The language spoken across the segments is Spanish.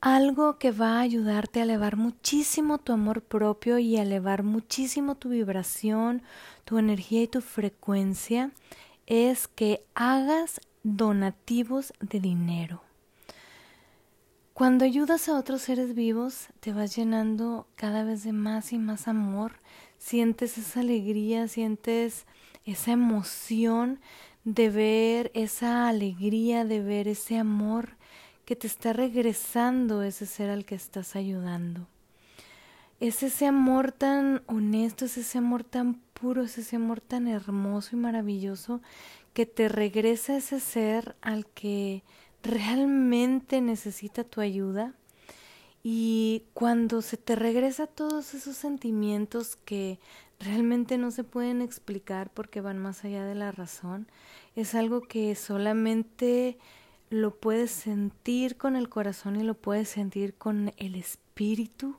algo que va a ayudarte a elevar muchísimo tu amor propio y a elevar muchísimo tu vibración, tu energía y tu frecuencia es que hagas donativos de dinero. Cuando ayudas a otros seres vivos, te vas llenando cada vez de más y más amor, sientes esa alegría, sientes esa emoción de ver esa alegría, de ver ese amor que te está regresando ese ser al que estás ayudando. Es ese amor tan honesto, es ese amor tan puro, es ese amor tan hermoso y maravilloso que te regresa ese ser al que realmente necesita tu ayuda. Y cuando se te regresa todos esos sentimientos que realmente no se pueden explicar porque van más allá de la razón, es algo que solamente lo puedes sentir con el corazón y lo puedes sentir con el espíritu.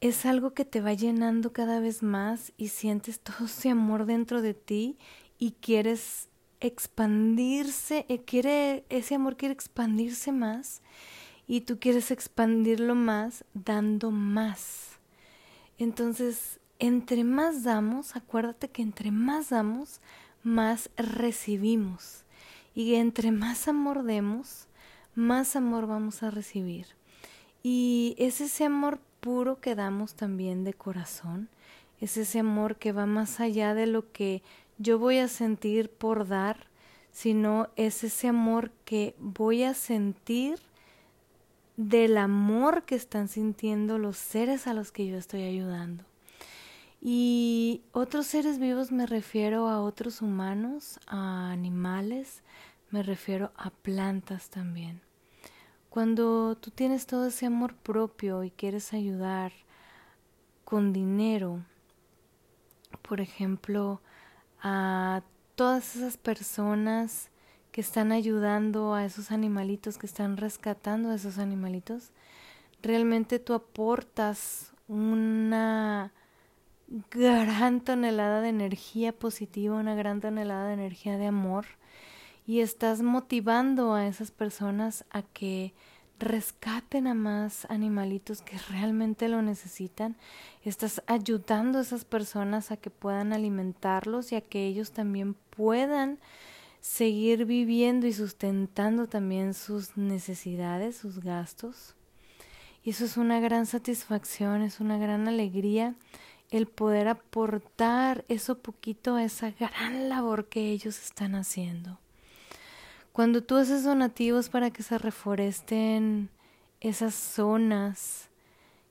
Es algo que te va llenando cada vez más y sientes todo ese amor dentro de ti y quieres expandirse, eh, quiere, ese amor quiere expandirse más y tú quieres expandirlo más dando más. Entonces, entre más damos, acuérdate que entre más damos, más recibimos. Y entre más amor demos, más amor vamos a recibir. Y es ese amor puro que damos también de corazón, es ese amor que va más allá de lo que yo voy a sentir por dar, sino es ese amor que voy a sentir del amor que están sintiendo los seres a los que yo estoy ayudando. Y otros seres vivos me refiero a otros humanos, a animales, me refiero a plantas también. Cuando tú tienes todo ese amor propio y quieres ayudar con dinero, por ejemplo, a todas esas personas que están ayudando a esos animalitos, que están rescatando a esos animalitos, realmente tú aportas una gran tonelada de energía positiva, una gran tonelada de energía de amor y estás motivando a esas personas a que rescaten a más animalitos que realmente lo necesitan. Estás ayudando a esas personas a que puedan alimentarlos y a que ellos también puedan seguir viviendo y sustentando también sus necesidades, sus gastos. Y eso es una gran satisfacción, es una gran alegría el poder aportar eso poquito a esa gran labor que ellos están haciendo. Cuando tú haces donativos para que se reforesten esas zonas,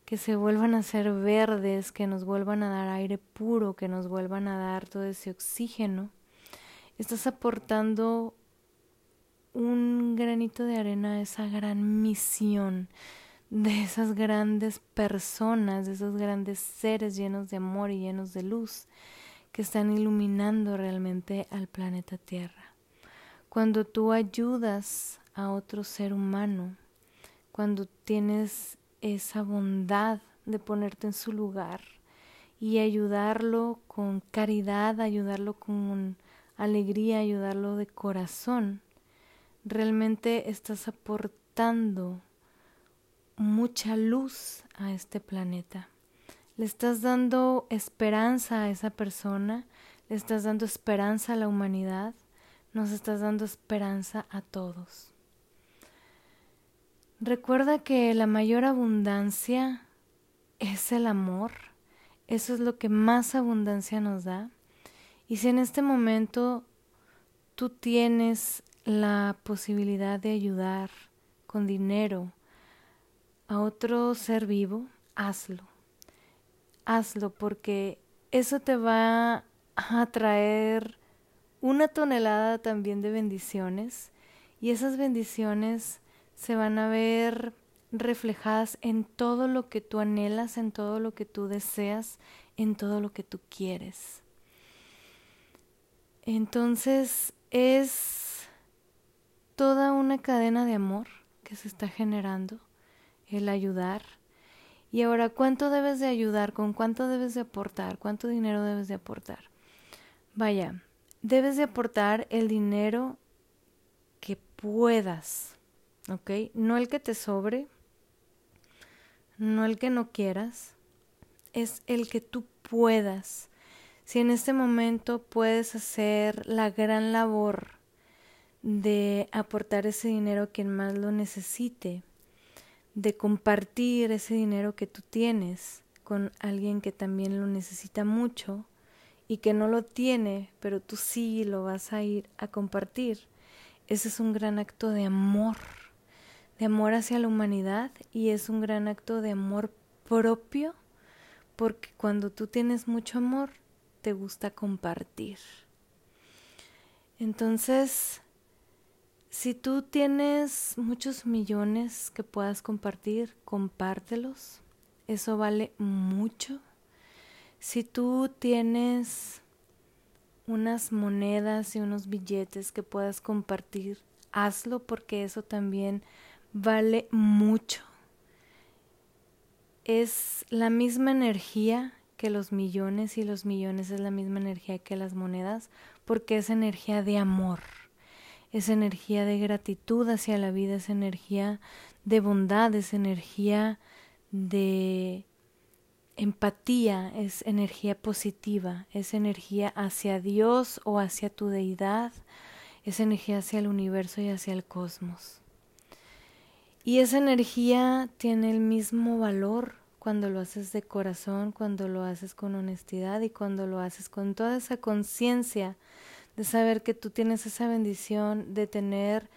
que se vuelvan a ser verdes, que nos vuelvan a dar aire puro, que nos vuelvan a dar todo ese oxígeno, estás aportando un granito de arena a esa gran misión de esas grandes personas, de esos grandes seres llenos de amor y llenos de luz que están iluminando realmente al planeta Tierra. Cuando tú ayudas a otro ser humano, cuando tienes esa bondad de ponerte en su lugar y ayudarlo con caridad, ayudarlo con alegría, ayudarlo de corazón, realmente estás aportando mucha luz a este planeta. Le estás dando esperanza a esa persona, le estás dando esperanza a la humanidad, nos estás dando esperanza a todos. Recuerda que la mayor abundancia es el amor, eso es lo que más abundancia nos da. Y si en este momento tú tienes la posibilidad de ayudar con dinero, a otro ser vivo, hazlo. Hazlo porque eso te va a traer una tonelada también de bendiciones y esas bendiciones se van a ver reflejadas en todo lo que tú anhelas, en todo lo que tú deseas, en todo lo que tú quieres. Entonces es toda una cadena de amor que se está generando el ayudar. Y ahora, ¿cuánto debes de ayudar? ¿Con cuánto debes de aportar? ¿Cuánto dinero debes de aportar? Vaya, debes de aportar el dinero que puedas. ¿ok? No el que te sobre, no el que no quieras, es el que tú puedas. Si en este momento puedes hacer la gran labor de aportar ese dinero a quien más lo necesite, de compartir ese dinero que tú tienes con alguien que también lo necesita mucho y que no lo tiene, pero tú sí lo vas a ir a compartir. Ese es un gran acto de amor, de amor hacia la humanidad y es un gran acto de amor propio porque cuando tú tienes mucho amor, te gusta compartir. Entonces, si tú tienes muchos millones que puedas compartir, compártelos. Eso vale mucho. Si tú tienes unas monedas y unos billetes que puedas compartir, hazlo porque eso también vale mucho es la misma energía que los millones y los millones es la misma energía que las monedas porque es energía de amor, es energía de gratitud hacia la vida, es energía de bondad, es energía de empatía, es energía positiva, es energía hacia Dios o hacia tu deidad, es energía hacia el universo y hacia el cosmos. Y esa energía tiene el mismo valor cuando lo haces de corazón, cuando lo haces con honestidad y cuando lo haces con toda esa conciencia de saber que tú tienes esa bendición de tener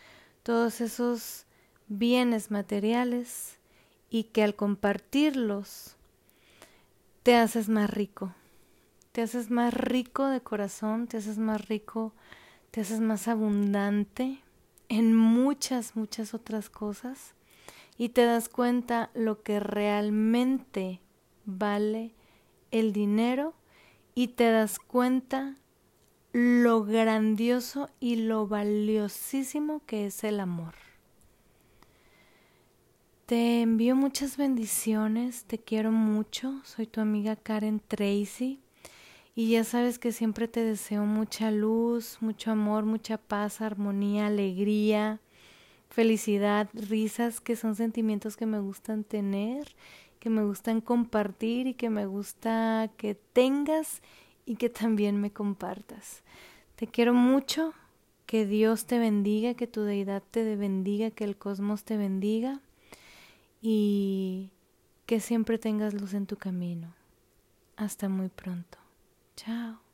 todos esos bienes materiales y que al compartirlos te haces más rico. Te haces más rico de corazón, te haces más rico, te haces más abundante en muchas, muchas otras cosas y te das cuenta lo que realmente vale el dinero y te das cuenta lo grandioso y lo valiosísimo que es el amor. Te envío muchas bendiciones, te quiero mucho, soy tu amiga Karen Tracy y ya sabes que siempre te deseo mucha luz, mucho amor, mucha paz, armonía, alegría, felicidad, risas, que son sentimientos que me gustan tener, que me gustan compartir y que me gusta que tengas y que también me compartas. Te quiero mucho, que Dios te bendiga, que tu deidad te bendiga, que el cosmos te bendiga y que siempre tengas luz en tu camino. Hasta muy pronto. Chao.